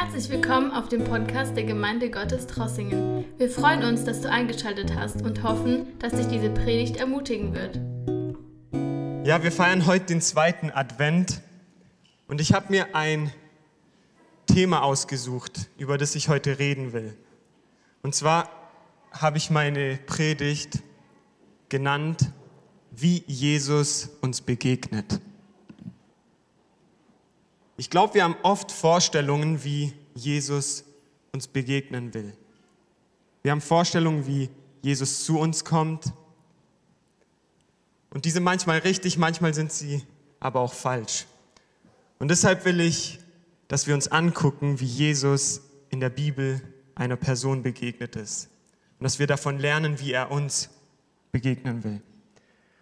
Herzlich willkommen auf dem Podcast der Gemeinde Gottes Trossingen. Wir freuen uns, dass du eingeschaltet hast und hoffen, dass dich diese Predigt ermutigen wird. Ja, wir feiern heute den zweiten Advent und ich habe mir ein Thema ausgesucht, über das ich heute reden will. Und zwar habe ich meine Predigt genannt, wie Jesus uns begegnet. Ich glaube, wir haben oft Vorstellungen, wie Jesus uns begegnen will. Wir haben Vorstellungen, wie Jesus zu uns kommt. Und diese manchmal richtig, manchmal sind sie aber auch falsch. Und deshalb will ich, dass wir uns angucken, wie Jesus in der Bibel einer Person begegnet ist. Und dass wir davon lernen, wie er uns begegnen will.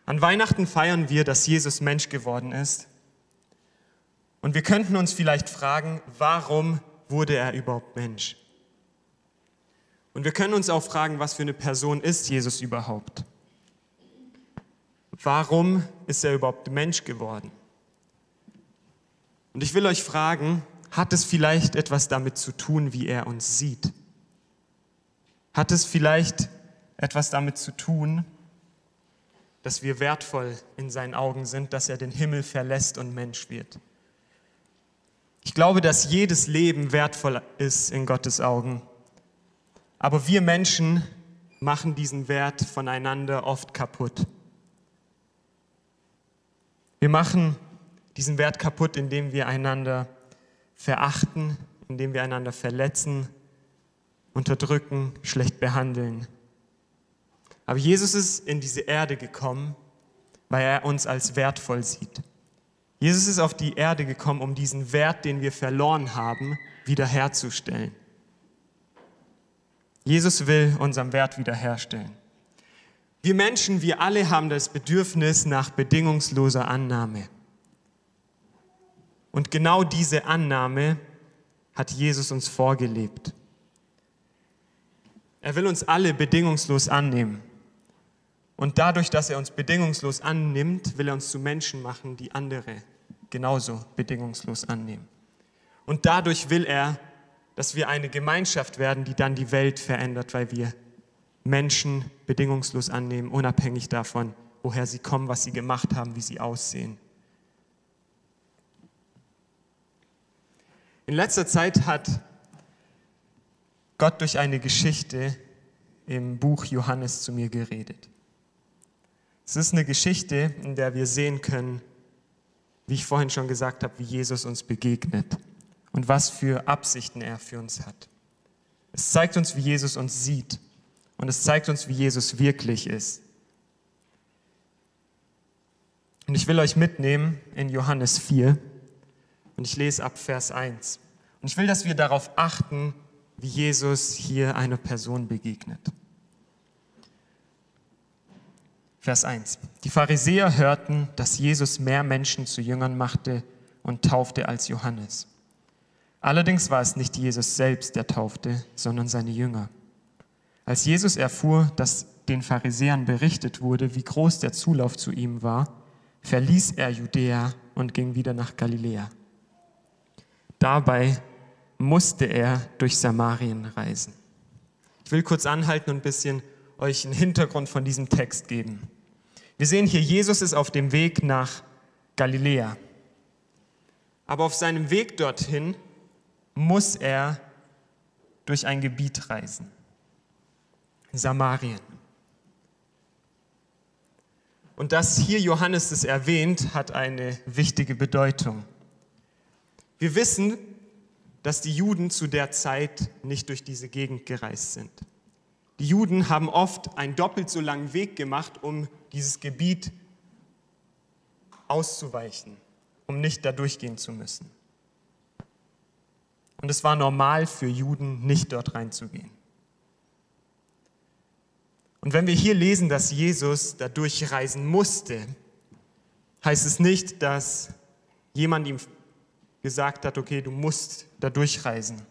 An Weihnachten feiern wir, dass Jesus Mensch geworden ist und wir könnten uns vielleicht fragen, warum wurde er überhaupt Mensch? Und wir können uns auch fragen, was für eine Person ist Jesus überhaupt? Warum ist er überhaupt Mensch geworden? Und ich will euch fragen, hat es vielleicht etwas damit zu tun, wie er uns sieht? Hat es vielleicht etwas damit zu tun, dass wir wertvoll in seinen Augen sind, dass er den Himmel verlässt und Mensch wird? Ich glaube, dass jedes Leben wertvoll ist in Gottes Augen. Aber wir Menschen machen diesen Wert voneinander oft kaputt. Wir machen diesen Wert kaputt, indem wir einander verachten, indem wir einander verletzen, unterdrücken, schlecht behandeln. Aber Jesus ist in diese Erde gekommen, weil er uns als wertvoll sieht. Jesus ist auf die Erde gekommen, um diesen Wert, den wir verloren haben, wiederherzustellen. Jesus will unseren Wert wiederherstellen. Wir Menschen, wir alle haben das Bedürfnis nach bedingungsloser Annahme. Und genau diese Annahme hat Jesus uns vorgelebt. Er will uns alle bedingungslos annehmen. Und dadurch, dass er uns bedingungslos annimmt, will er uns zu Menschen machen, die andere genauso bedingungslos annehmen. Und dadurch will er, dass wir eine Gemeinschaft werden, die dann die Welt verändert, weil wir Menschen bedingungslos annehmen, unabhängig davon, woher sie kommen, was sie gemacht haben, wie sie aussehen. In letzter Zeit hat Gott durch eine Geschichte im Buch Johannes zu mir geredet. Es ist eine Geschichte, in der wir sehen können, wie ich vorhin schon gesagt habe, wie Jesus uns begegnet und was für Absichten er für uns hat. Es zeigt uns, wie Jesus uns sieht und es zeigt uns, wie Jesus wirklich ist. Und ich will euch mitnehmen in Johannes 4 und ich lese ab Vers 1. Und ich will, dass wir darauf achten, wie Jesus hier einer Person begegnet. Vers 1. Die Pharisäer hörten, dass Jesus mehr Menschen zu Jüngern machte und taufte als Johannes. Allerdings war es nicht Jesus selbst, der taufte, sondern seine Jünger. Als Jesus erfuhr, dass den Pharisäern berichtet wurde, wie groß der Zulauf zu ihm war, verließ er Judäa und ging wieder nach Galiläa. Dabei musste er durch Samarien reisen. Ich will kurz anhalten und ein bisschen euch einen Hintergrund von diesem Text geben. Wir sehen hier, Jesus ist auf dem Weg nach Galiläa. Aber auf seinem Weg dorthin muss er durch ein Gebiet reisen. Samarien. Und dass hier Johannes es erwähnt, hat eine wichtige Bedeutung. Wir wissen, dass die Juden zu der Zeit nicht durch diese Gegend gereist sind. Die Juden haben oft einen doppelt so langen Weg gemacht, um dieses Gebiet auszuweichen, um nicht da durchgehen zu müssen. Und es war normal für Juden, nicht dort reinzugehen. Und wenn wir hier lesen, dass Jesus da durchreisen musste, heißt es nicht, dass jemand ihm gesagt hat, okay, du musst da durchreisen,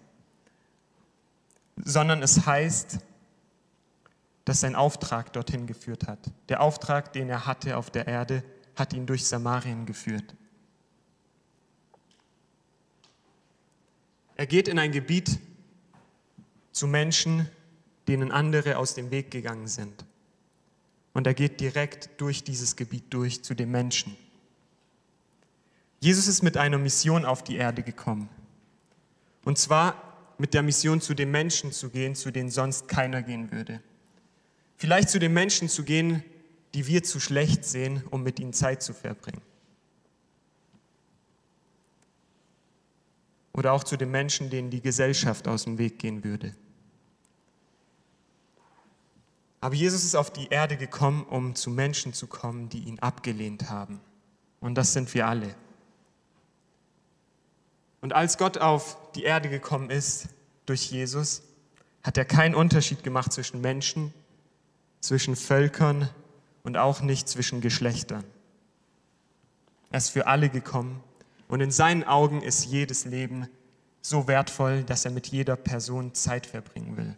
sondern es heißt, das sein Auftrag dorthin geführt hat. Der Auftrag, den er hatte auf der Erde, hat ihn durch Samarien geführt. Er geht in ein Gebiet zu Menschen, denen andere aus dem Weg gegangen sind. Und er geht direkt durch dieses Gebiet durch zu den Menschen. Jesus ist mit einer Mission auf die Erde gekommen. Und zwar mit der Mission, zu den Menschen zu gehen, zu denen sonst keiner gehen würde. Vielleicht zu den Menschen zu gehen, die wir zu schlecht sehen, um mit ihnen Zeit zu verbringen. Oder auch zu den Menschen, denen die Gesellschaft aus dem Weg gehen würde. Aber Jesus ist auf die Erde gekommen, um zu Menschen zu kommen, die ihn abgelehnt haben. Und das sind wir alle. Und als Gott auf die Erde gekommen ist durch Jesus, hat er keinen Unterschied gemacht zwischen Menschen, zwischen Völkern und auch nicht zwischen Geschlechtern. Er ist für alle gekommen und in seinen Augen ist jedes Leben so wertvoll, dass er mit jeder Person Zeit verbringen will.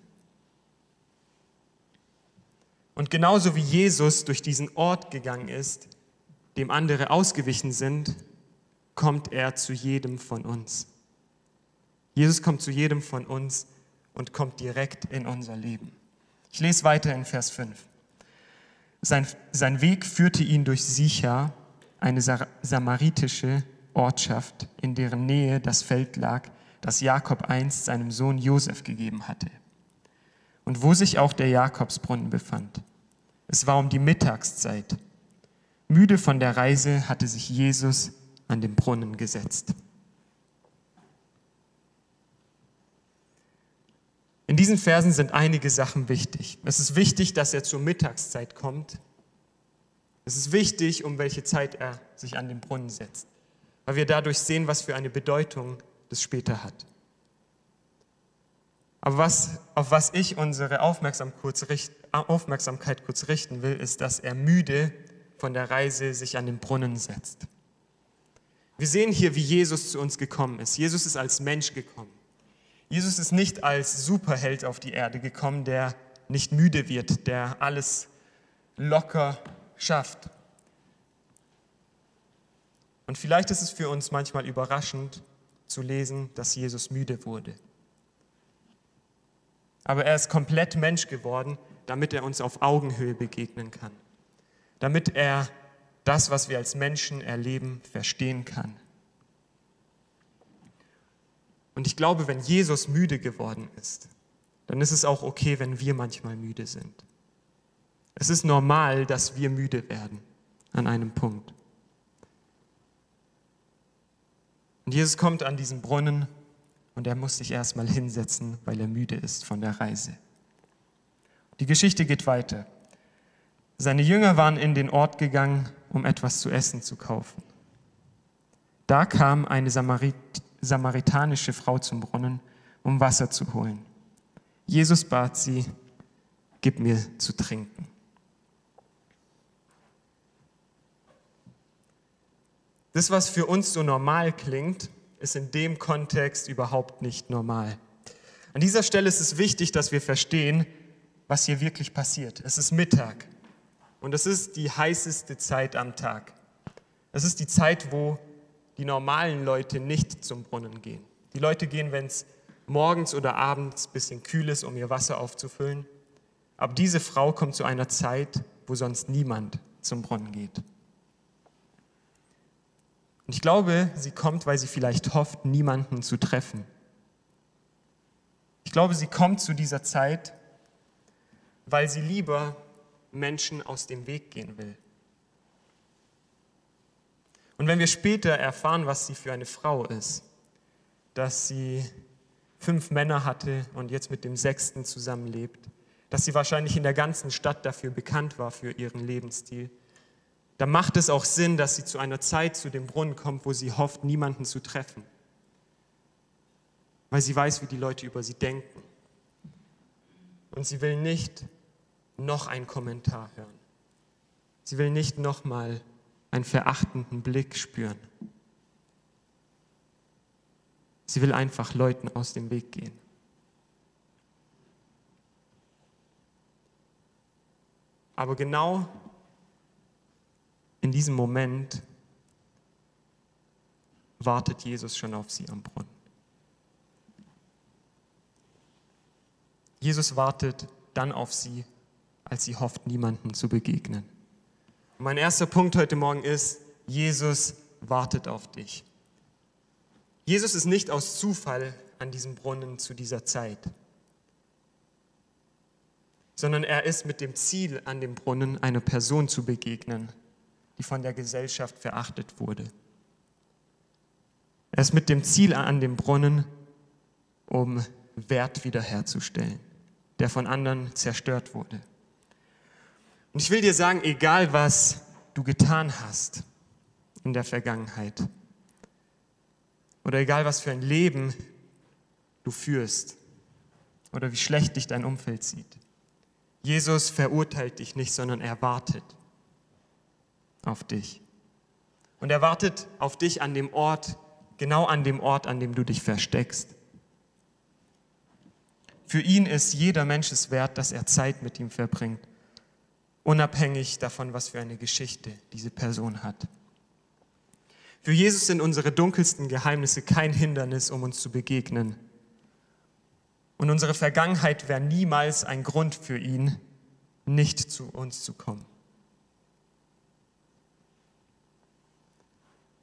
Und genauso wie Jesus durch diesen Ort gegangen ist, dem andere ausgewichen sind, kommt er zu jedem von uns. Jesus kommt zu jedem von uns und kommt direkt in unser Leben. Ich lese weiter in Vers 5. Sein, sein Weg führte ihn durch Sicha, eine samaritische Ortschaft, in deren Nähe das Feld lag, das Jakob einst seinem Sohn Josef gegeben hatte. Und wo sich auch der Jakobsbrunnen befand. Es war um die Mittagszeit. Müde von der Reise hatte sich Jesus an den Brunnen gesetzt. In diesen Versen sind einige Sachen wichtig. Es ist wichtig, dass er zur Mittagszeit kommt. Es ist wichtig, um welche Zeit er sich an den Brunnen setzt, weil wir dadurch sehen, was für eine Bedeutung das später hat. Aber was, auf was ich unsere Aufmerksamkeit kurz richten will, ist, dass er müde von der Reise sich an den Brunnen setzt. Wir sehen hier, wie Jesus zu uns gekommen ist. Jesus ist als Mensch gekommen. Jesus ist nicht als Superheld auf die Erde gekommen, der nicht müde wird, der alles locker schafft. Und vielleicht ist es für uns manchmal überraschend zu lesen, dass Jesus müde wurde. Aber er ist komplett Mensch geworden, damit er uns auf Augenhöhe begegnen kann, damit er das, was wir als Menschen erleben, verstehen kann. Und ich glaube, wenn Jesus müde geworden ist, dann ist es auch okay, wenn wir manchmal müde sind. Es ist normal, dass wir müde werden an einem Punkt. Und Jesus kommt an diesen Brunnen und er muss sich erstmal hinsetzen, weil er müde ist von der Reise. Die Geschichte geht weiter. Seine Jünger waren in den Ort gegangen, um etwas zu essen zu kaufen. Da kam eine Samarit samaritanische Frau zum Brunnen, um Wasser zu holen. Jesus bat sie, gib mir zu trinken. Das, was für uns so normal klingt, ist in dem Kontext überhaupt nicht normal. An dieser Stelle ist es wichtig, dass wir verstehen, was hier wirklich passiert. Es ist Mittag. Und es ist die heißeste Zeit am Tag. Es ist die Zeit, wo die normalen Leute nicht zum Brunnen gehen. Die Leute gehen, wenn es morgens oder abends ein bisschen kühl ist, um ihr Wasser aufzufüllen. Aber diese Frau kommt zu einer Zeit, wo sonst niemand zum Brunnen geht. Und ich glaube, sie kommt, weil sie vielleicht hofft, niemanden zu treffen. Ich glaube, sie kommt zu dieser Zeit, weil sie lieber Menschen aus dem Weg gehen will. Und wenn wir später erfahren, was sie für eine Frau ist, dass sie fünf Männer hatte und jetzt mit dem sechsten zusammenlebt, dass sie wahrscheinlich in der ganzen Stadt dafür bekannt war für ihren Lebensstil, dann macht es auch Sinn, dass sie zu einer Zeit zu dem Brunnen kommt, wo sie hofft, niemanden zu treffen, weil sie weiß, wie die Leute über sie denken. Und sie will nicht noch einen Kommentar hören. Sie will nicht nochmal einen verachtenden Blick spüren. Sie will einfach Leuten aus dem Weg gehen. Aber genau in diesem Moment wartet Jesus schon auf sie am Brunnen. Jesus wartet dann auf sie, als sie hofft, niemandem zu begegnen. Mein erster Punkt heute Morgen ist, Jesus wartet auf dich. Jesus ist nicht aus Zufall an diesem Brunnen zu dieser Zeit, sondern er ist mit dem Ziel an dem Brunnen, einer Person zu begegnen, die von der Gesellschaft verachtet wurde. Er ist mit dem Ziel an dem Brunnen, um Wert wiederherzustellen, der von anderen zerstört wurde. Und ich will dir sagen, egal was du getan hast in der Vergangenheit oder egal was für ein Leben du führst oder wie schlecht dich dein Umfeld sieht, Jesus verurteilt dich nicht, sondern er wartet auf dich. Und er wartet auf dich an dem Ort, genau an dem Ort, an dem du dich versteckst. Für ihn ist jeder Mensch es wert, dass er Zeit mit ihm verbringt, unabhängig davon, was für eine Geschichte diese Person hat. Für Jesus sind unsere dunkelsten Geheimnisse kein Hindernis, um uns zu begegnen. Und unsere Vergangenheit wäre niemals ein Grund für ihn, nicht zu uns zu kommen.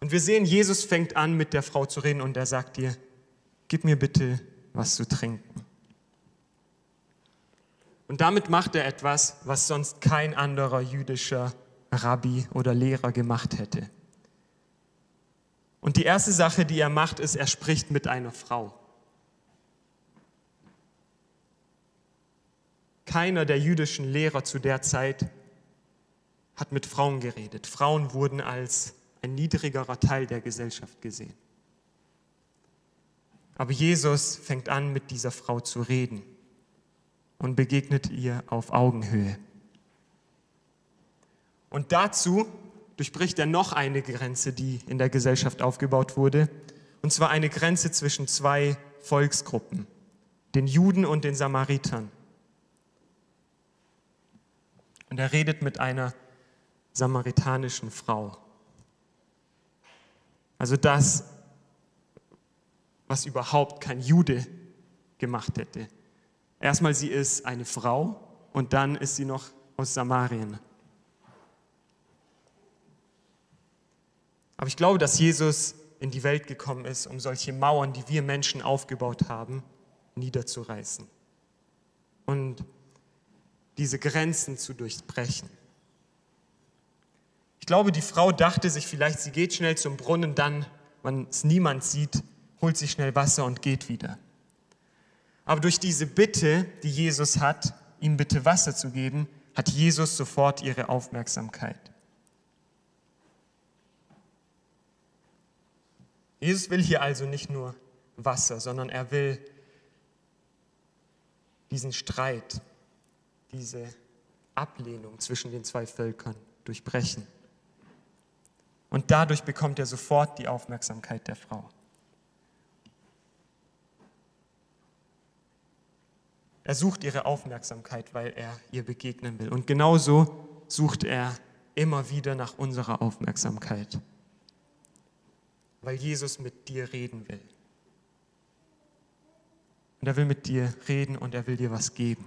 Und wir sehen, Jesus fängt an, mit der Frau zu reden und er sagt ihr, gib mir bitte was zu trinken. Und damit macht er etwas, was sonst kein anderer jüdischer Rabbi oder Lehrer gemacht hätte. Und die erste Sache, die er macht, ist, er spricht mit einer Frau. Keiner der jüdischen Lehrer zu der Zeit hat mit Frauen geredet. Frauen wurden als ein niedrigerer Teil der Gesellschaft gesehen. Aber Jesus fängt an, mit dieser Frau zu reden und begegnet ihr auf Augenhöhe. Und dazu durchbricht er noch eine Grenze, die in der Gesellschaft aufgebaut wurde, und zwar eine Grenze zwischen zwei Volksgruppen, den Juden und den Samaritern. Und er redet mit einer samaritanischen Frau. Also das, was überhaupt kein Jude gemacht hätte. Erstmal, sie ist eine Frau und dann ist sie noch aus Samarien. Aber ich glaube, dass Jesus in die Welt gekommen ist, um solche Mauern, die wir Menschen aufgebaut haben, niederzureißen und diese Grenzen zu durchbrechen. Ich glaube, die Frau dachte sich vielleicht, sie geht schnell zum Brunnen, dann, wenn es niemand sieht, holt sie schnell Wasser und geht wieder. Aber durch diese Bitte, die Jesus hat, ihm bitte Wasser zu geben, hat Jesus sofort ihre Aufmerksamkeit. Jesus will hier also nicht nur Wasser, sondern er will diesen Streit, diese Ablehnung zwischen den zwei Völkern durchbrechen. Und dadurch bekommt er sofort die Aufmerksamkeit der Frau. Er sucht ihre Aufmerksamkeit, weil er ihr begegnen will. Und genauso sucht er immer wieder nach unserer Aufmerksamkeit, weil Jesus mit dir reden will. Und er will mit dir reden und er will dir was geben.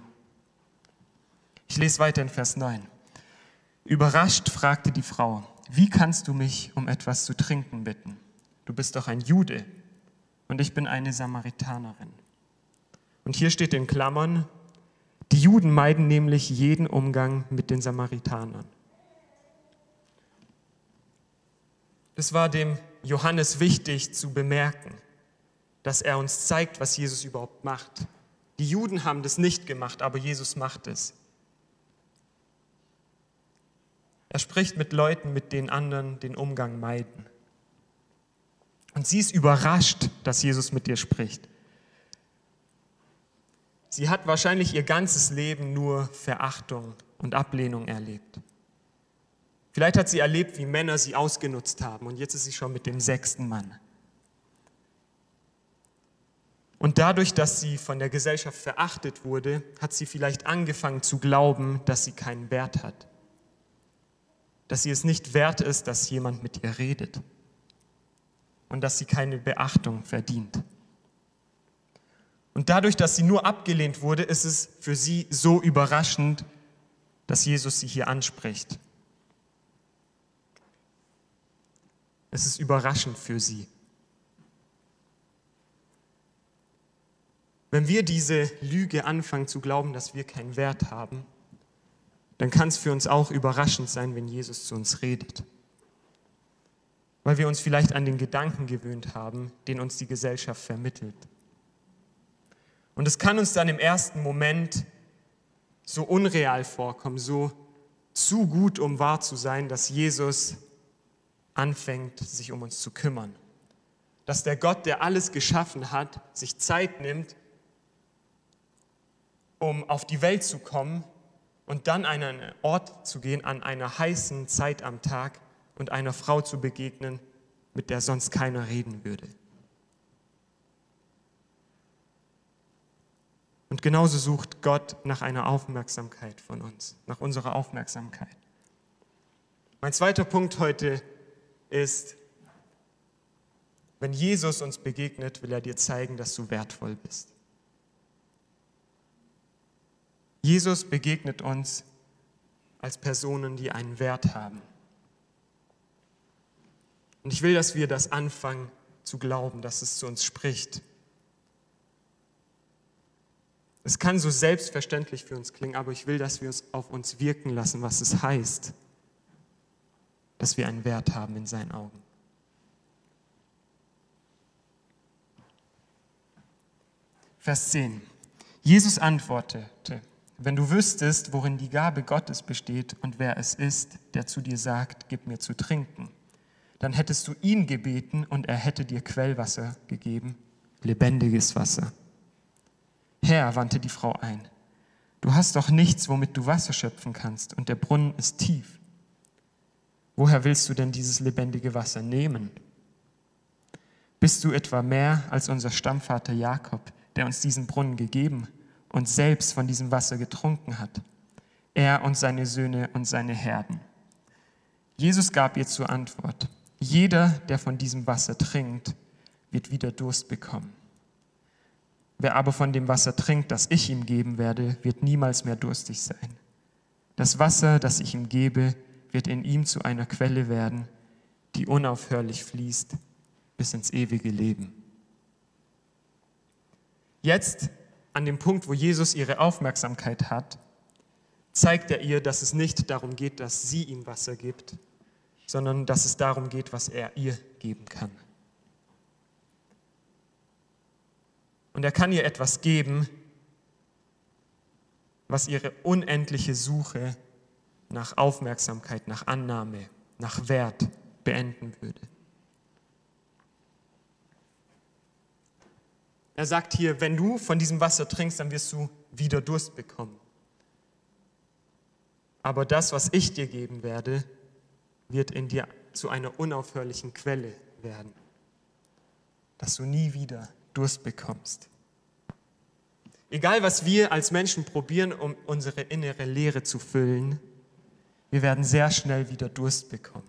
Ich lese weiter in Vers 9. Überrascht fragte die Frau, wie kannst du mich um etwas zu trinken bitten? Du bist doch ein Jude und ich bin eine Samaritanerin. Und hier steht in Klammern, die Juden meiden nämlich jeden Umgang mit den Samaritanern. Es war dem Johannes wichtig zu bemerken, dass er uns zeigt, was Jesus überhaupt macht. Die Juden haben das nicht gemacht, aber Jesus macht es. Er spricht mit Leuten, mit denen anderen den Umgang meiden. Und sie ist überrascht, dass Jesus mit ihr spricht. Sie hat wahrscheinlich ihr ganzes Leben nur Verachtung und Ablehnung erlebt. Vielleicht hat sie erlebt, wie Männer sie ausgenutzt haben und jetzt ist sie schon mit dem sechsten Mann. Und dadurch, dass sie von der Gesellschaft verachtet wurde, hat sie vielleicht angefangen zu glauben, dass sie keinen Wert hat. Dass sie es nicht wert ist, dass jemand mit ihr redet. Und dass sie keine Beachtung verdient. Und dadurch, dass sie nur abgelehnt wurde, ist es für sie so überraschend, dass Jesus sie hier anspricht. Es ist überraschend für sie. Wenn wir diese Lüge anfangen zu glauben, dass wir keinen Wert haben, dann kann es für uns auch überraschend sein, wenn Jesus zu uns redet. Weil wir uns vielleicht an den Gedanken gewöhnt haben, den uns die Gesellschaft vermittelt. Und es kann uns dann im ersten Moment so unreal vorkommen, so zu gut, um wahr zu sein, dass Jesus anfängt, sich um uns zu kümmern. Dass der Gott, der alles geschaffen hat, sich Zeit nimmt, um auf die Welt zu kommen und dann an einen Ort zu gehen, an einer heißen Zeit am Tag und einer Frau zu begegnen, mit der sonst keiner reden würde. Und genauso sucht Gott nach einer Aufmerksamkeit von uns, nach unserer Aufmerksamkeit. Mein zweiter Punkt heute ist, wenn Jesus uns begegnet, will er dir zeigen, dass du wertvoll bist. Jesus begegnet uns als Personen, die einen Wert haben. Und ich will, dass wir das anfangen zu glauben, dass es zu uns spricht. Es kann so selbstverständlich für uns klingen, aber ich will, dass wir es auf uns wirken lassen, was es heißt, dass wir einen Wert haben in seinen Augen. Vers 10. Jesus antwortete, wenn du wüsstest, worin die Gabe Gottes besteht und wer es ist, der zu dir sagt, gib mir zu trinken, dann hättest du ihn gebeten und er hätte dir Quellwasser gegeben, lebendiges Wasser. Herr, wandte die Frau ein, du hast doch nichts, womit du Wasser schöpfen kannst, und der Brunnen ist tief. Woher willst du denn dieses lebendige Wasser nehmen? Bist du etwa mehr als unser Stammvater Jakob, der uns diesen Brunnen gegeben und selbst von diesem Wasser getrunken hat, er und seine Söhne und seine Herden. Jesus gab ihr zur Antwort, jeder, der von diesem Wasser trinkt, wird wieder Durst bekommen. Wer aber von dem Wasser trinkt, das ich ihm geben werde, wird niemals mehr durstig sein. Das Wasser, das ich ihm gebe, wird in ihm zu einer Quelle werden, die unaufhörlich fließt bis ins ewige Leben. Jetzt an dem Punkt, wo Jesus ihre Aufmerksamkeit hat, zeigt er ihr, dass es nicht darum geht, dass sie ihm Wasser gibt, sondern dass es darum geht, was er ihr geben kann. Und er kann ihr etwas geben, was ihre unendliche Suche nach Aufmerksamkeit, nach Annahme, nach Wert beenden würde. Er sagt hier, wenn du von diesem Wasser trinkst, dann wirst du wieder Durst bekommen. Aber das, was ich dir geben werde, wird in dir zu einer unaufhörlichen Quelle werden, dass du nie wieder Durst bekommst. Egal, was wir als Menschen probieren, um unsere innere Leere zu füllen, wir werden sehr schnell wieder Durst bekommen.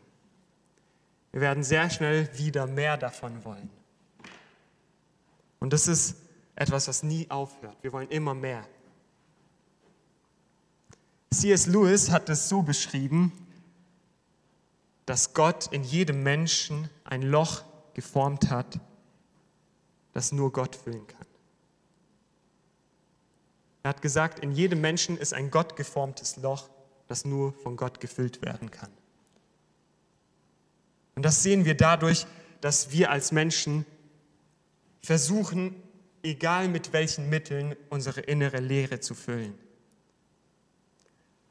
Wir werden sehr schnell wieder mehr davon wollen. Und das ist etwas, was nie aufhört. Wir wollen immer mehr. C.S. Lewis hat es so beschrieben, dass Gott in jedem Menschen ein Loch geformt hat, das nur Gott füllen kann. Er hat gesagt, in jedem Menschen ist ein Gott geformtes Loch, das nur von Gott gefüllt werden kann. Und das sehen wir dadurch, dass wir als Menschen versuchen, egal mit welchen Mitteln, unsere innere Leere zu füllen.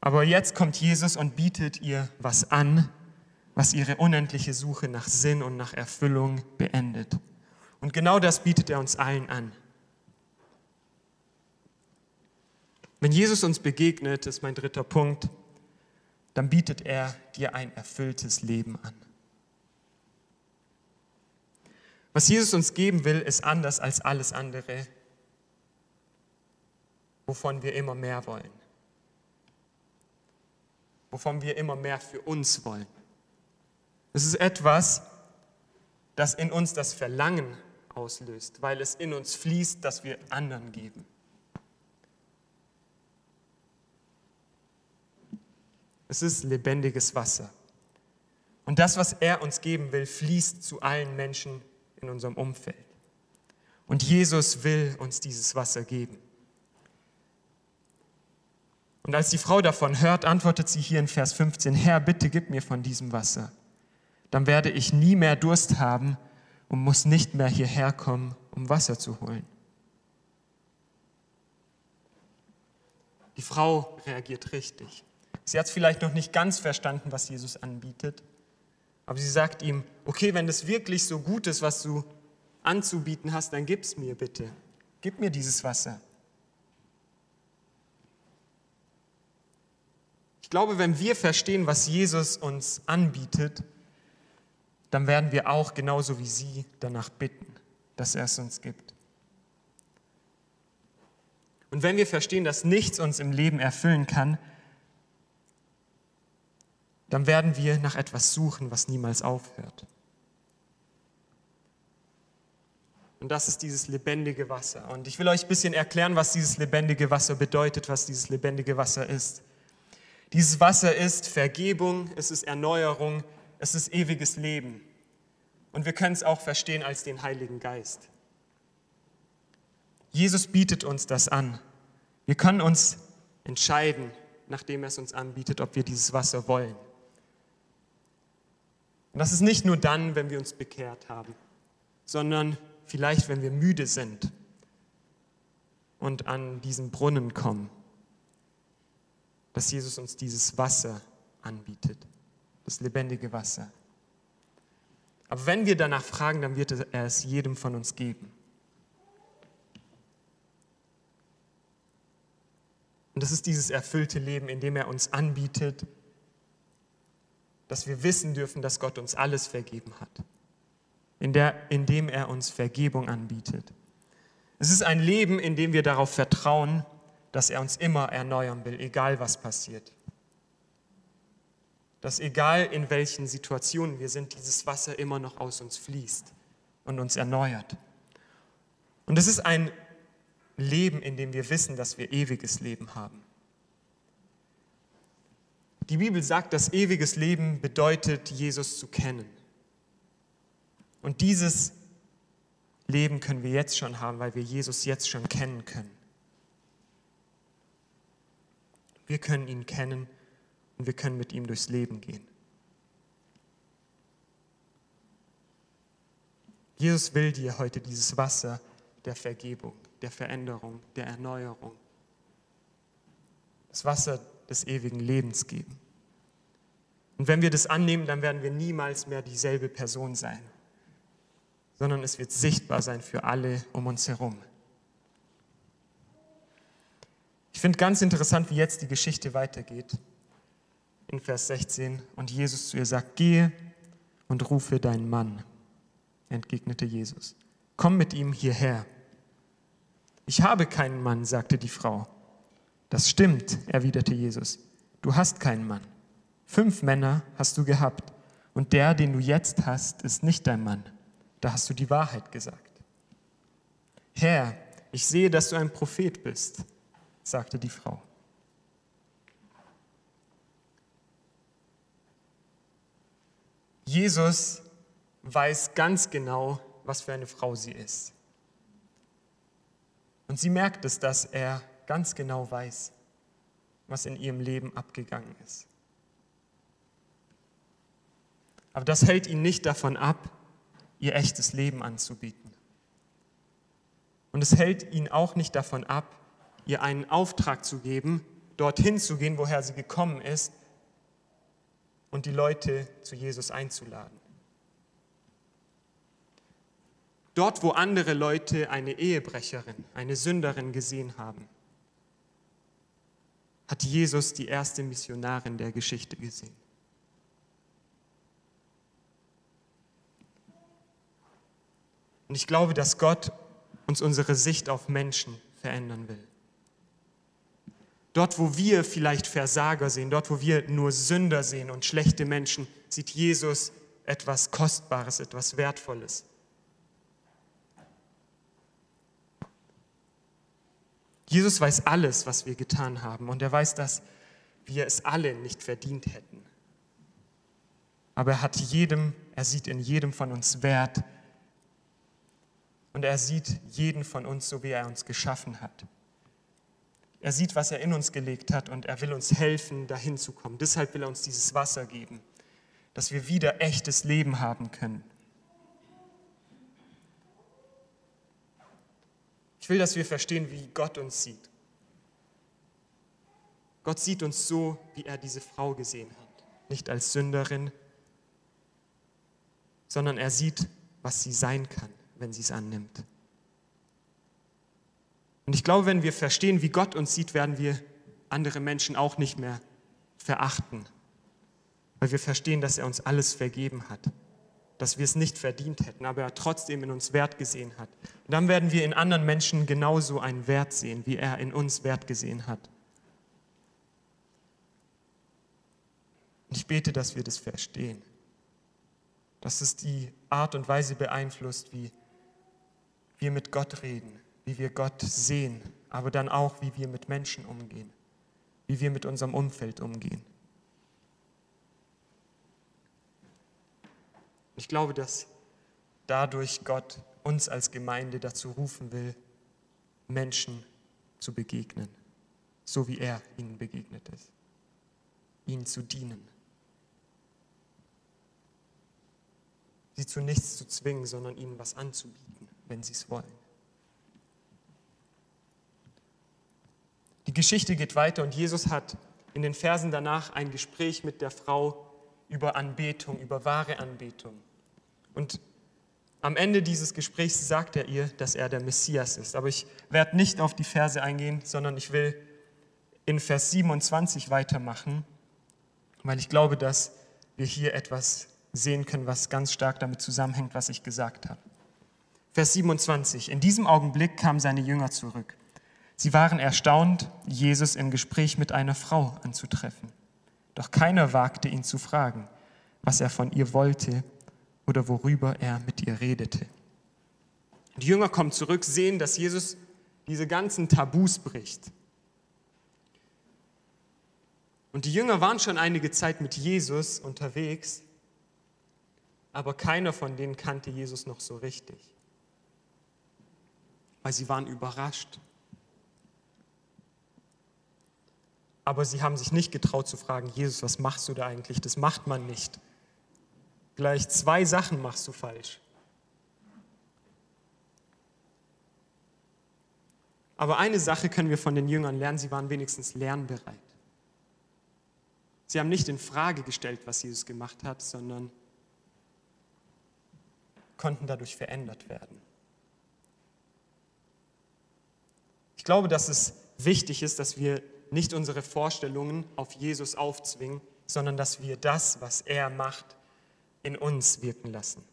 Aber jetzt kommt Jesus und bietet ihr was an, was ihre unendliche Suche nach Sinn und nach Erfüllung beendet. Und genau das bietet er uns allen an. Wenn Jesus uns begegnet, ist mein dritter Punkt, dann bietet er dir ein erfülltes Leben an. Was Jesus uns geben will, ist anders als alles andere, wovon wir immer mehr wollen. Wovon wir immer mehr für uns wollen. Es ist etwas, das in uns das Verlangen auslöst, weil es in uns fließt, dass wir anderen geben. Es ist lebendiges Wasser. Und das, was er uns geben will, fließt zu allen Menschen in unserem Umfeld. Und Jesus will uns dieses Wasser geben. Und als die Frau davon hört, antwortet sie hier in Vers 15, Herr, bitte gib mir von diesem Wasser. Dann werde ich nie mehr Durst haben und muss nicht mehr hierher kommen, um Wasser zu holen. Die Frau reagiert richtig. Sie hat vielleicht noch nicht ganz verstanden, was Jesus anbietet, aber sie sagt ihm, okay, wenn das wirklich so gut ist, was du anzubieten hast, dann gib's mir bitte. Gib mir dieses Wasser. Ich glaube, wenn wir verstehen, was Jesus uns anbietet, dann werden wir auch genauso wie sie danach bitten, dass er es uns gibt. Und wenn wir verstehen, dass nichts uns im Leben erfüllen kann, dann werden wir nach etwas suchen, was niemals aufhört. Und das ist dieses lebendige Wasser. Und ich will euch ein bisschen erklären, was dieses lebendige Wasser bedeutet, was dieses lebendige Wasser ist. Dieses Wasser ist Vergebung, es ist Erneuerung, es ist ewiges Leben. Und wir können es auch verstehen als den Heiligen Geist. Jesus bietet uns das an. Wir können uns entscheiden, nachdem er es uns anbietet, ob wir dieses Wasser wollen. Und das ist nicht nur dann, wenn wir uns bekehrt haben, sondern vielleicht, wenn wir müde sind und an diesen Brunnen kommen, dass Jesus uns dieses Wasser anbietet, das lebendige Wasser. Aber wenn wir danach fragen, dann wird er es jedem von uns geben. Und das ist dieses erfüllte Leben, in dem er uns anbietet, dass wir wissen dürfen, dass Gott uns alles vergeben hat, in der, indem er uns Vergebung anbietet. Es ist ein Leben, in dem wir darauf vertrauen, dass er uns immer erneuern will, egal was passiert. Dass egal in welchen Situationen wir sind, dieses Wasser immer noch aus uns fließt und uns erneuert. Und es ist ein Leben, in dem wir wissen, dass wir ewiges Leben haben. Die Bibel sagt, dass ewiges Leben bedeutet, Jesus zu kennen. Und dieses Leben können wir jetzt schon haben, weil wir Jesus jetzt schon kennen können. Wir können ihn kennen und wir können mit ihm durchs Leben gehen. Jesus will dir heute dieses Wasser der Vergebung, der Veränderung, der Erneuerung, das Wasser des ewigen Lebens geben. Und wenn wir das annehmen, dann werden wir niemals mehr dieselbe Person sein, sondern es wird sichtbar sein für alle um uns herum. Ich finde ganz interessant, wie jetzt die Geschichte weitergeht. In Vers 16. Und Jesus zu ihr sagt, gehe und rufe deinen Mann, entgegnete Jesus. Komm mit ihm hierher. Ich habe keinen Mann, sagte die Frau. Das stimmt, erwiderte Jesus. Du hast keinen Mann. Fünf Männer hast du gehabt und der, den du jetzt hast, ist nicht dein Mann. Da hast du die Wahrheit gesagt. Herr, ich sehe, dass du ein Prophet bist, sagte die Frau. Jesus weiß ganz genau, was für eine Frau sie ist. Und sie merkt es, dass er ganz genau weiß, was in ihrem Leben abgegangen ist. Aber das hält ihn nicht davon ab, ihr echtes Leben anzubieten. Und es hält ihn auch nicht davon ab, ihr einen Auftrag zu geben, dorthin zu gehen, woher sie gekommen ist, und die Leute zu Jesus einzuladen. Dort, wo andere Leute eine Ehebrecherin, eine Sünderin gesehen haben, hat Jesus die erste Missionarin der Geschichte gesehen. Und ich glaube, dass Gott uns unsere Sicht auf Menschen verändern will. Dort, wo wir vielleicht Versager sehen, dort, wo wir nur Sünder sehen und schlechte Menschen, sieht Jesus etwas Kostbares, etwas Wertvolles. Jesus weiß alles, was wir getan haben und er weiß, dass wir es alle nicht verdient hätten. Aber er hat jedem, er sieht in jedem von uns Wert und er sieht jeden von uns, so wie er uns geschaffen hat. Er sieht, was er in uns gelegt hat und er will uns helfen, dahin zu kommen. Deshalb will er uns dieses Wasser geben, dass wir wieder echtes Leben haben können. Ich will, dass wir verstehen, wie Gott uns sieht. Gott sieht uns so, wie er diese Frau gesehen hat. Nicht als Sünderin, sondern er sieht, was sie sein kann, wenn sie es annimmt. Und ich glaube, wenn wir verstehen, wie Gott uns sieht, werden wir andere Menschen auch nicht mehr verachten, weil wir verstehen, dass er uns alles vergeben hat, dass wir es nicht verdient hätten, aber er trotzdem in uns Wert gesehen hat. Und dann werden wir in anderen Menschen genauso einen Wert sehen, wie er in uns Wert gesehen hat. Und ich bete, dass wir das verstehen, dass es die Art und Weise beeinflusst, wie wir mit Gott reden, wie wir Gott sehen, aber dann auch, wie wir mit Menschen umgehen, wie wir mit unserem Umfeld umgehen. Ich glaube, dass dadurch Gott uns als Gemeinde dazu rufen will, Menschen zu begegnen, so wie er ihnen begegnet ist, ihnen zu dienen, sie zu nichts zu zwingen, sondern ihnen was anzubieten, wenn sie es wollen. Die Geschichte geht weiter und Jesus hat in den Versen danach ein Gespräch mit der Frau über Anbetung, über wahre Anbetung. Und am Ende dieses Gesprächs sagt er ihr, dass er der Messias ist. Aber ich werde nicht auf die Verse eingehen, sondern ich will in Vers 27 weitermachen, weil ich glaube, dass wir hier etwas sehen können, was ganz stark damit zusammenhängt, was ich gesagt habe. Vers 27. In diesem Augenblick kamen seine Jünger zurück. Sie waren erstaunt, Jesus im Gespräch mit einer Frau anzutreffen. Doch keiner wagte ihn zu fragen, was er von ihr wollte oder worüber er mit ihr redete. Die Jünger kommen zurück, sehen, dass Jesus diese ganzen Tabus bricht. Und die Jünger waren schon einige Zeit mit Jesus unterwegs, aber keiner von denen kannte Jesus noch so richtig, weil sie waren überrascht aber sie haben sich nicht getraut zu fragen, Jesus, was machst du da eigentlich? Das macht man nicht. Gleich zwei Sachen machst du falsch. Aber eine Sache können wir von den Jüngern lernen, sie waren wenigstens lernbereit. Sie haben nicht in Frage gestellt, was Jesus gemacht hat, sondern konnten dadurch verändert werden. Ich glaube, dass es wichtig ist, dass wir nicht unsere Vorstellungen auf Jesus aufzwingen, sondern dass wir das, was er macht, in uns wirken lassen.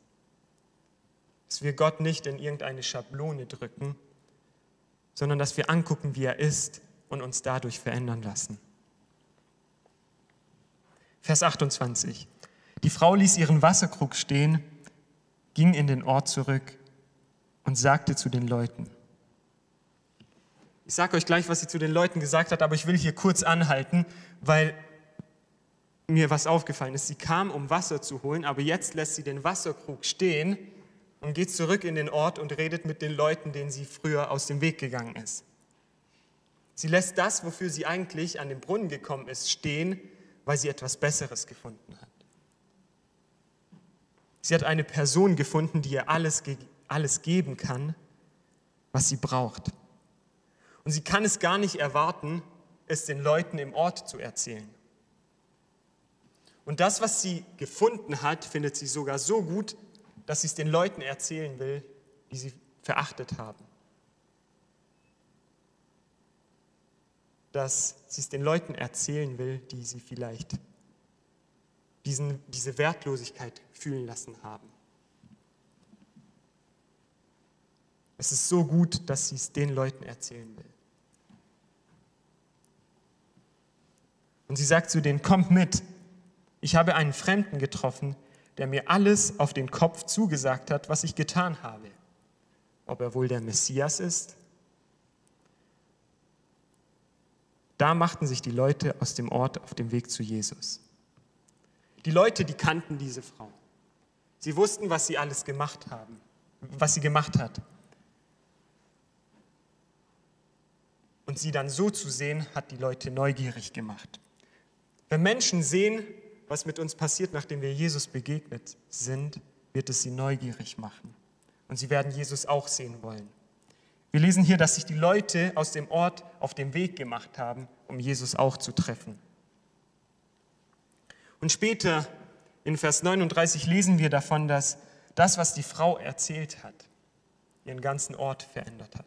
Dass wir Gott nicht in irgendeine Schablone drücken, sondern dass wir angucken, wie er ist und uns dadurch verändern lassen. Vers 28. Die Frau ließ ihren Wasserkrug stehen, ging in den Ort zurück und sagte zu den Leuten, ich sage euch gleich, was sie zu den Leuten gesagt hat, aber ich will hier kurz anhalten, weil mir was aufgefallen ist. Sie kam, um Wasser zu holen, aber jetzt lässt sie den Wasserkrug stehen und geht zurück in den Ort und redet mit den Leuten, denen sie früher aus dem Weg gegangen ist. Sie lässt das, wofür sie eigentlich an den Brunnen gekommen ist, stehen, weil sie etwas Besseres gefunden hat. Sie hat eine Person gefunden, die ihr alles, alles geben kann, was sie braucht. Und sie kann es gar nicht erwarten, es den Leuten im Ort zu erzählen. Und das, was sie gefunden hat, findet sie sogar so gut, dass sie es den Leuten erzählen will, die sie verachtet haben. Dass sie es den Leuten erzählen will, die sie vielleicht diesen, diese Wertlosigkeit fühlen lassen haben. Es ist so gut, dass sie es den Leuten erzählen will. Und sie sagt zu denen, kommt mit, ich habe einen Fremden getroffen, der mir alles auf den Kopf zugesagt hat, was ich getan habe. Ob er wohl der Messias ist? Da machten sich die Leute aus dem Ort auf dem Weg zu Jesus. Die Leute, die kannten diese Frau. Sie wussten, was sie alles gemacht haben, was sie gemacht hat. Und sie dann so zu sehen, hat die Leute neugierig gemacht. Wenn Menschen sehen, was mit uns passiert, nachdem wir Jesus begegnet sind, wird es sie neugierig machen. Und sie werden Jesus auch sehen wollen. Wir lesen hier, dass sich die Leute aus dem Ort auf den Weg gemacht haben, um Jesus auch zu treffen. Und später in Vers 39 lesen wir davon, dass das, was die Frau erzählt hat, ihren ganzen Ort verändert hat.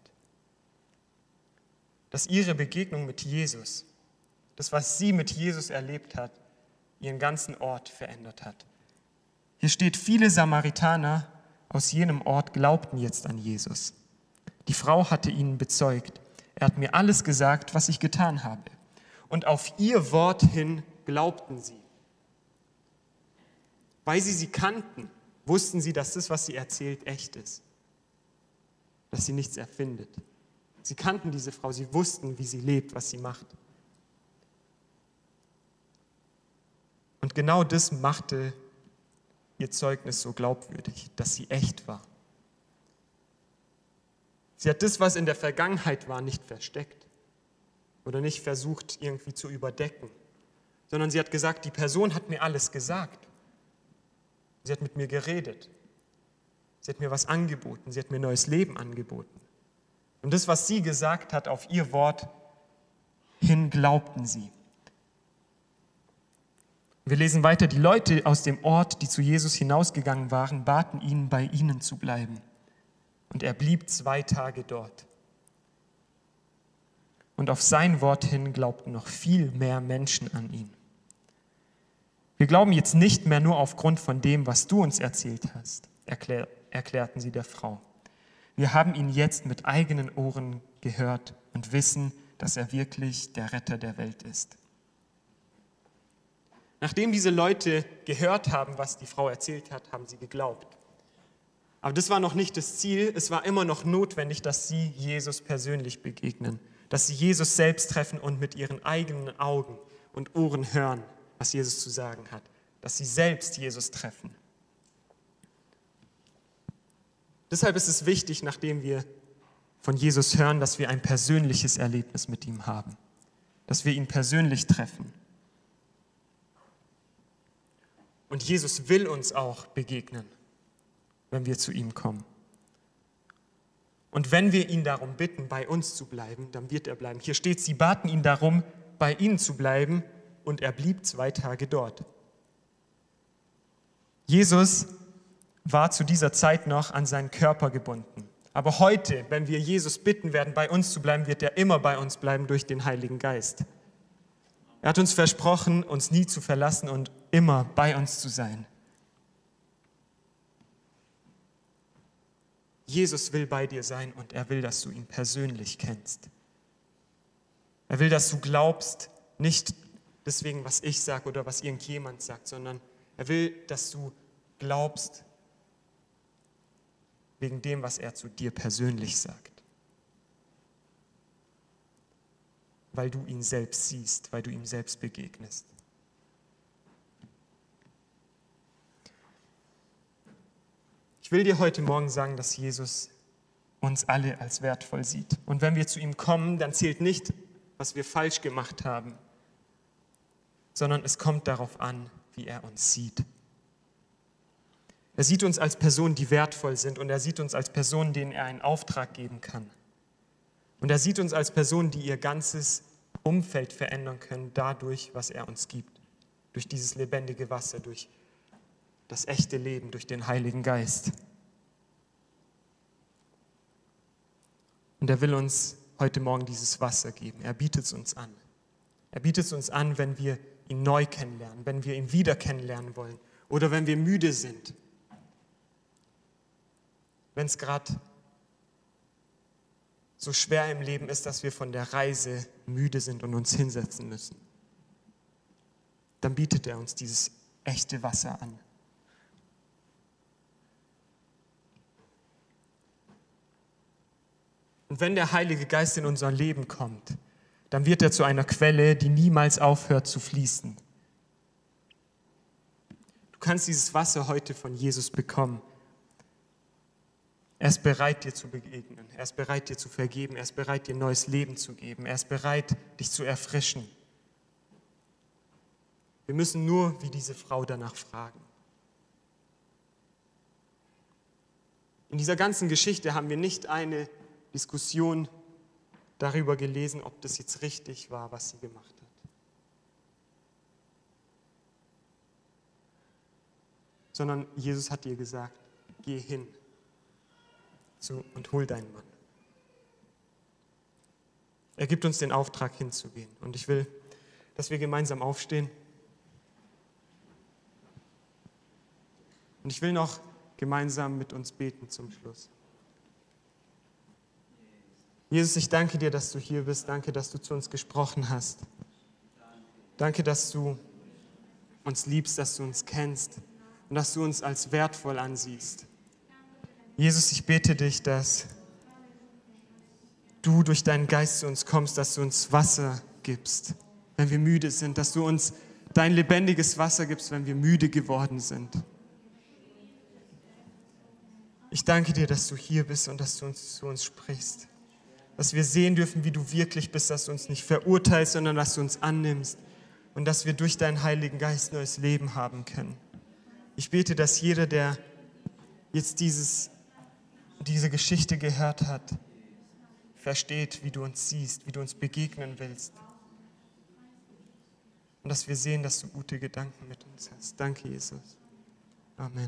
Dass ihre Begegnung mit Jesus, das, was sie mit Jesus erlebt hat, ihren ganzen Ort verändert hat. Hier steht, viele Samaritaner aus jenem Ort glaubten jetzt an Jesus. Die Frau hatte ihnen bezeugt, er hat mir alles gesagt, was ich getan habe. Und auf ihr Wort hin glaubten sie. Weil sie sie kannten, wussten sie, dass das, was sie erzählt, echt ist. Dass sie nichts erfindet. Sie kannten diese Frau, sie wussten, wie sie lebt, was sie macht. Genau das machte ihr Zeugnis so glaubwürdig, dass sie echt war. Sie hat das, was in der Vergangenheit war, nicht versteckt oder nicht versucht irgendwie zu überdecken, sondern sie hat gesagt, die Person hat mir alles gesagt. Sie hat mit mir geredet. Sie hat mir was angeboten. Sie hat mir neues Leben angeboten. Und das, was sie gesagt hat, auf ihr Wort hin glaubten sie. Wir lesen weiter, die Leute aus dem Ort, die zu Jesus hinausgegangen waren, baten ihn, bei ihnen zu bleiben. Und er blieb zwei Tage dort. Und auf sein Wort hin glaubten noch viel mehr Menschen an ihn. Wir glauben jetzt nicht mehr nur aufgrund von dem, was du uns erzählt hast, erklär, erklärten sie der Frau. Wir haben ihn jetzt mit eigenen Ohren gehört und wissen, dass er wirklich der Retter der Welt ist. Nachdem diese Leute gehört haben, was die Frau erzählt hat, haben sie geglaubt. Aber das war noch nicht das Ziel. Es war immer noch notwendig, dass sie Jesus persönlich begegnen, dass sie Jesus selbst treffen und mit ihren eigenen Augen und Ohren hören, was Jesus zu sagen hat, dass sie selbst Jesus treffen. Deshalb ist es wichtig, nachdem wir von Jesus hören, dass wir ein persönliches Erlebnis mit ihm haben, dass wir ihn persönlich treffen. Und Jesus will uns auch begegnen, wenn wir zu ihm kommen. Und wenn wir ihn darum bitten, bei uns zu bleiben, dann wird er bleiben. Hier steht, sie baten ihn darum, bei ihnen zu bleiben, und er blieb zwei Tage dort. Jesus war zu dieser Zeit noch an seinen Körper gebunden. Aber heute, wenn wir Jesus bitten werden, bei uns zu bleiben, wird er immer bei uns bleiben durch den Heiligen Geist. Er hat uns versprochen, uns nie zu verlassen und immer bei uns zu sein. Jesus will bei dir sein und er will, dass du ihn persönlich kennst. Er will, dass du glaubst, nicht deswegen, was ich sage oder was irgendjemand sagt, sondern er will, dass du glaubst wegen dem, was er zu dir persönlich sagt. Weil du ihn selbst siehst, weil du ihm selbst begegnest. Ich will dir heute Morgen sagen, dass Jesus uns alle als wertvoll sieht. Und wenn wir zu ihm kommen, dann zählt nicht, was wir falsch gemacht haben, sondern es kommt darauf an, wie er uns sieht. Er sieht uns als Personen, die wertvoll sind und er sieht uns als Personen, denen er einen Auftrag geben kann. Und er sieht uns als Personen, die ihr ganzes Umfeld verändern können, dadurch, was er uns gibt. Durch dieses lebendige Wasser, durch das echte Leben durch den Heiligen Geist. Und er will uns heute Morgen dieses Wasser geben. Er bietet es uns an. Er bietet es uns an, wenn wir ihn neu kennenlernen, wenn wir ihn wieder kennenlernen wollen oder wenn wir müde sind. Wenn es gerade so schwer im Leben ist, dass wir von der Reise müde sind und uns hinsetzen müssen, dann bietet er uns dieses echte Wasser an. Und wenn der Heilige Geist in unser Leben kommt, dann wird er zu einer Quelle, die niemals aufhört zu fließen. Du kannst dieses Wasser heute von Jesus bekommen. Er ist bereit, dir zu begegnen. Er ist bereit, dir zu vergeben. Er ist bereit, dir neues Leben zu geben. Er ist bereit, dich zu erfrischen. Wir müssen nur wie diese Frau danach fragen. In dieser ganzen Geschichte haben wir nicht eine Diskussion darüber gelesen, ob das jetzt richtig war, was sie gemacht hat. Sondern Jesus hat ihr gesagt, geh hin und hol deinen Mann. Er gibt uns den Auftrag hinzugehen. Und ich will, dass wir gemeinsam aufstehen. Und ich will noch gemeinsam mit uns beten zum Schluss. Jesus, ich danke dir, dass du hier bist. Danke, dass du zu uns gesprochen hast. Danke, dass du uns liebst, dass du uns kennst und dass du uns als wertvoll ansiehst. Jesus, ich bete dich, dass du durch deinen Geist zu uns kommst, dass du uns Wasser gibst, wenn wir müde sind, dass du uns dein lebendiges Wasser gibst, wenn wir müde geworden sind. Ich danke dir, dass du hier bist und dass du uns, zu uns sprichst dass wir sehen dürfen, wie du wirklich bist, dass du uns nicht verurteilst, sondern dass du uns annimmst und dass wir durch deinen Heiligen Geist neues Leben haben können. Ich bete, dass jeder, der jetzt dieses, diese Geschichte gehört hat, versteht, wie du uns siehst, wie du uns begegnen willst. Und dass wir sehen, dass du gute Gedanken mit uns hast. Danke, Jesus. Amen.